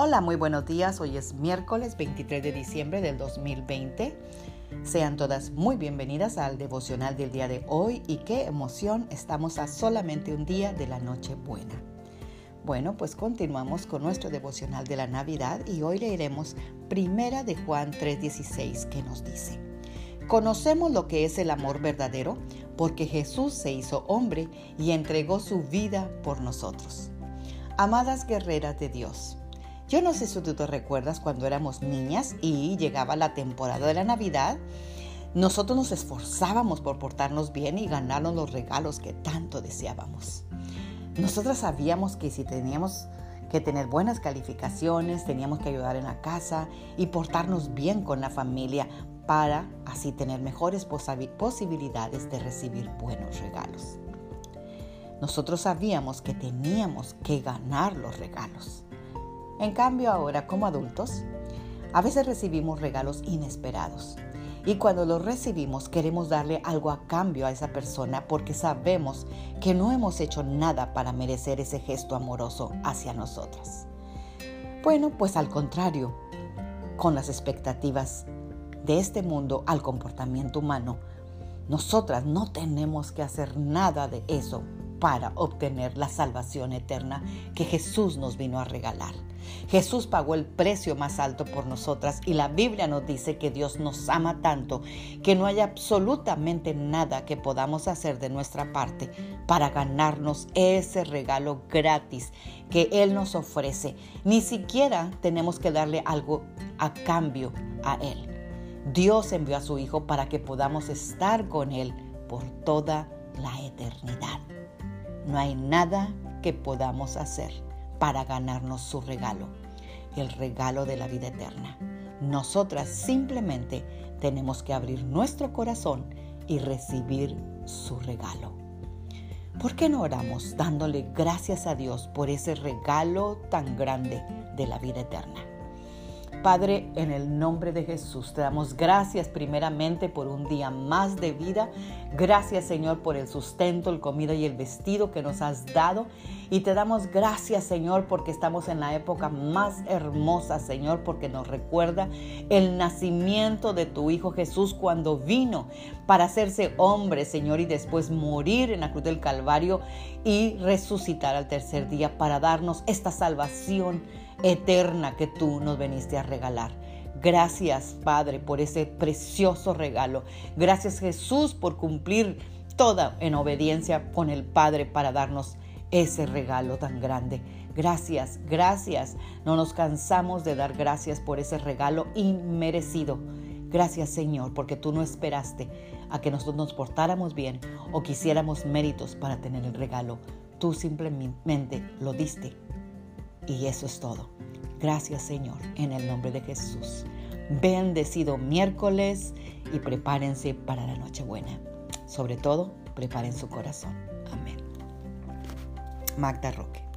Hola, muy buenos días. Hoy es miércoles 23 de diciembre del 2020. Sean todas muy bienvenidas al devocional del día de hoy y qué emoción, estamos a solamente un día de la noche buena. Bueno, pues continuamos con nuestro devocional de la Navidad y hoy leeremos Primera de Juan 3:16 que nos dice: Conocemos lo que es el amor verdadero porque Jesús se hizo hombre y entregó su vida por nosotros. Amadas guerreras de Dios, yo no sé si tú te recuerdas cuando éramos niñas y llegaba la temporada de la Navidad. Nosotros nos esforzábamos por portarnos bien y ganarnos los regalos que tanto deseábamos. Nosotras sabíamos que si teníamos que tener buenas calificaciones, teníamos que ayudar en la casa y portarnos bien con la familia para así tener mejores posibilidades de recibir buenos regalos. Nosotros sabíamos que teníamos que ganar los regalos. En cambio ahora como adultos, a veces recibimos regalos inesperados. Y cuando los recibimos queremos darle algo a cambio a esa persona porque sabemos que no hemos hecho nada para merecer ese gesto amoroso hacia nosotras. Bueno, pues al contrario, con las expectativas de este mundo al comportamiento humano, nosotras no tenemos que hacer nada de eso para obtener la salvación eterna que Jesús nos vino a regalar. Jesús pagó el precio más alto por nosotras y la Biblia nos dice que Dios nos ama tanto que no hay absolutamente nada que podamos hacer de nuestra parte para ganarnos ese regalo gratis que Él nos ofrece. Ni siquiera tenemos que darle algo a cambio a Él. Dios envió a su Hijo para que podamos estar con Él por toda la eternidad. No hay nada que podamos hacer para ganarnos su regalo, el regalo de la vida eterna. Nosotras simplemente tenemos que abrir nuestro corazón y recibir su regalo. ¿Por qué no oramos dándole gracias a Dios por ese regalo tan grande de la vida eterna? Padre, en el nombre de Jesús, te damos gracias primeramente por un día más de vida. Gracias, Señor, por el sustento, el comida y el vestido que nos has dado. Y te damos gracias, Señor, porque estamos en la época más hermosa, Señor, porque nos recuerda el nacimiento de tu Hijo Jesús cuando vino para hacerse hombre, Señor, y después morir en la cruz del Calvario y resucitar al tercer día para darnos esta salvación eterna que tú nos veniste a regalar. Gracias, Padre, por ese precioso regalo. Gracias, Jesús, por cumplir toda en obediencia con el Padre para darnos ese regalo tan grande. Gracias, gracias. No nos cansamos de dar gracias por ese regalo inmerecido. Gracias, Señor, porque tú no esperaste a que nosotros nos portáramos bien o quisiéramos méritos para tener el regalo. Tú simplemente lo diste y eso es todo. Gracias Señor, en el nombre de Jesús. Bendecido miércoles y prepárense para la Nochebuena. Sobre todo, preparen su corazón. Amén. Magda Roque.